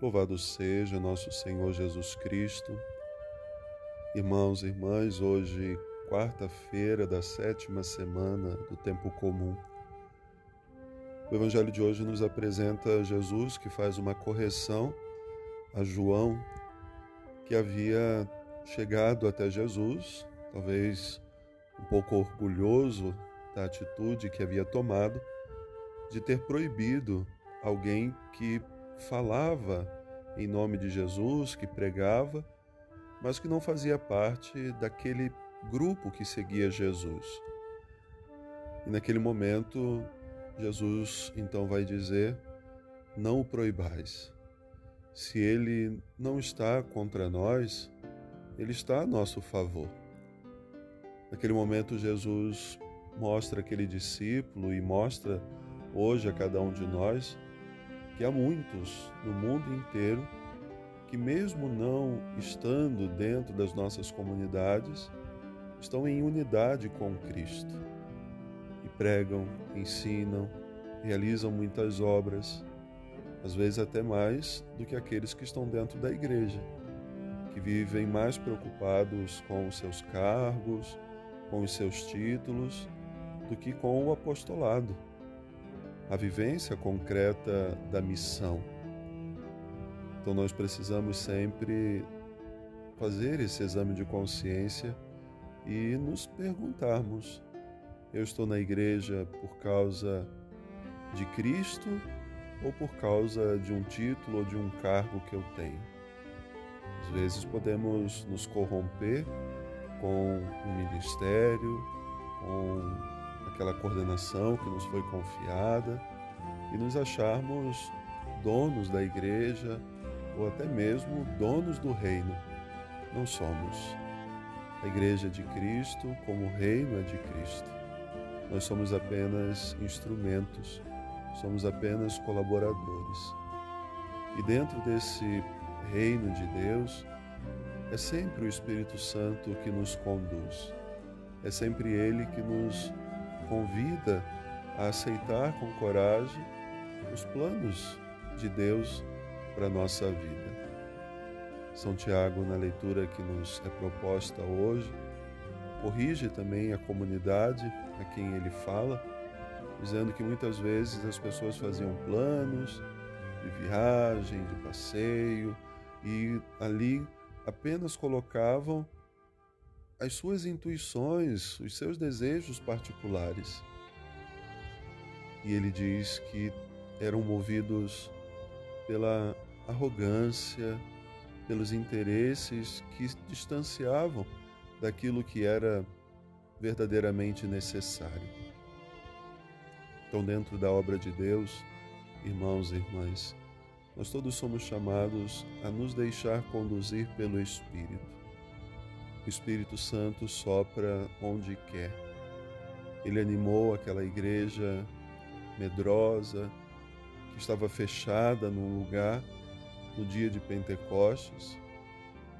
Louvado seja nosso Senhor Jesus Cristo. Irmãos e irmãs, hoje, quarta-feira da sétima semana do tempo comum. O Evangelho de hoje nos apresenta Jesus que faz uma correção a João, que havia chegado até Jesus, talvez um pouco orgulhoso da atitude que havia tomado de ter proibido alguém que falava em nome de Jesus, que pregava, mas que não fazia parte daquele grupo que seguia Jesus. E naquele momento, Jesus então vai dizer: Não o proibais. Se ele não está contra nós, ele está a nosso favor. Naquele momento, Jesus mostra aquele discípulo e mostra hoje a cada um de nós que há muitos no mundo inteiro que, mesmo não estando dentro das nossas comunidades, estão em unidade com Cristo e pregam, ensinam, realizam muitas obras, às vezes até mais do que aqueles que estão dentro da igreja, que vivem mais preocupados com os seus cargos, com os seus títulos, do que com o apostolado a vivência concreta da missão. Então nós precisamos sempre fazer esse exame de consciência e nos perguntarmos: eu estou na igreja por causa de Cristo ou por causa de um título ou de um cargo que eu tenho? Às vezes podemos nos corromper com um ministério, com aquela coordenação que nos foi confiada e nos acharmos donos da igreja ou até mesmo donos do reino. Não somos. A igreja é de Cristo, como o reino é de Cristo. Nós somos apenas instrumentos, somos apenas colaboradores. E dentro desse reino de Deus, é sempre o Espírito Santo que nos conduz. É sempre Ele que nos convida a aceitar com coragem os planos de Deus para a nossa vida. São Tiago, na leitura que nos é proposta hoje, corrige também a comunidade a quem ele fala, dizendo que muitas vezes as pessoas faziam planos de viagem, de passeio, e ali apenas colocavam as suas intuições, os seus desejos particulares. E ele diz que eram movidos pela arrogância, pelos interesses que distanciavam daquilo que era verdadeiramente necessário. Então, dentro da obra de Deus, irmãos e irmãs, nós todos somos chamados a nos deixar conduzir pelo Espírito o Espírito Santo sopra onde quer. Ele animou aquela igreja medrosa, que estava fechada num lugar no dia de Pentecostes,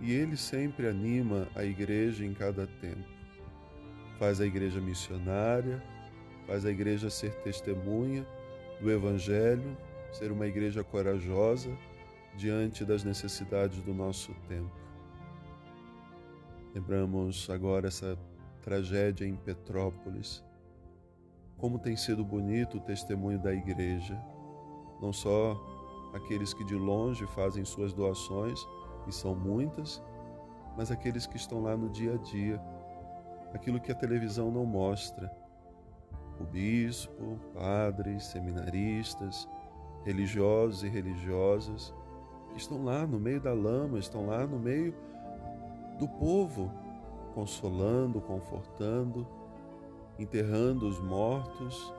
e ele sempre anima a igreja em cada tempo. Faz a igreja missionária, faz a igreja ser testemunha do Evangelho, ser uma igreja corajosa diante das necessidades do nosso tempo. Lembramos agora essa tragédia em Petrópolis. Como tem sido bonito o testemunho da igreja, não só aqueles que de longe fazem suas doações, e são muitas, mas aqueles que estão lá no dia a dia, aquilo que a televisão não mostra. O bispo, padres, seminaristas, religiosos e religiosas, que estão lá no meio da lama, estão lá no meio do povo, consolando, confortando, enterrando os mortos,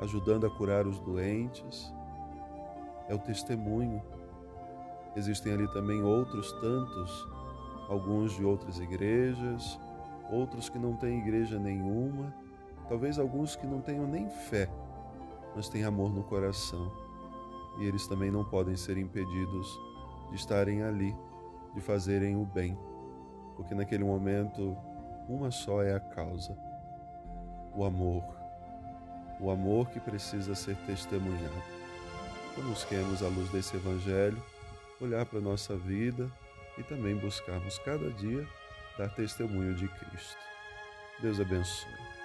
ajudando a curar os doentes. É o testemunho. Existem ali também outros tantos, alguns de outras igrejas, outros que não têm igreja nenhuma, talvez alguns que não tenham nem fé, mas têm amor no coração. E eles também não podem ser impedidos de estarem ali, de fazerem o bem porque naquele momento uma só é a causa: o amor. O amor que precisa ser testemunhado. Então, busquemos a luz desse Evangelho olhar para a nossa vida e também buscarmos cada dia dar testemunho de Cristo. Deus abençoe.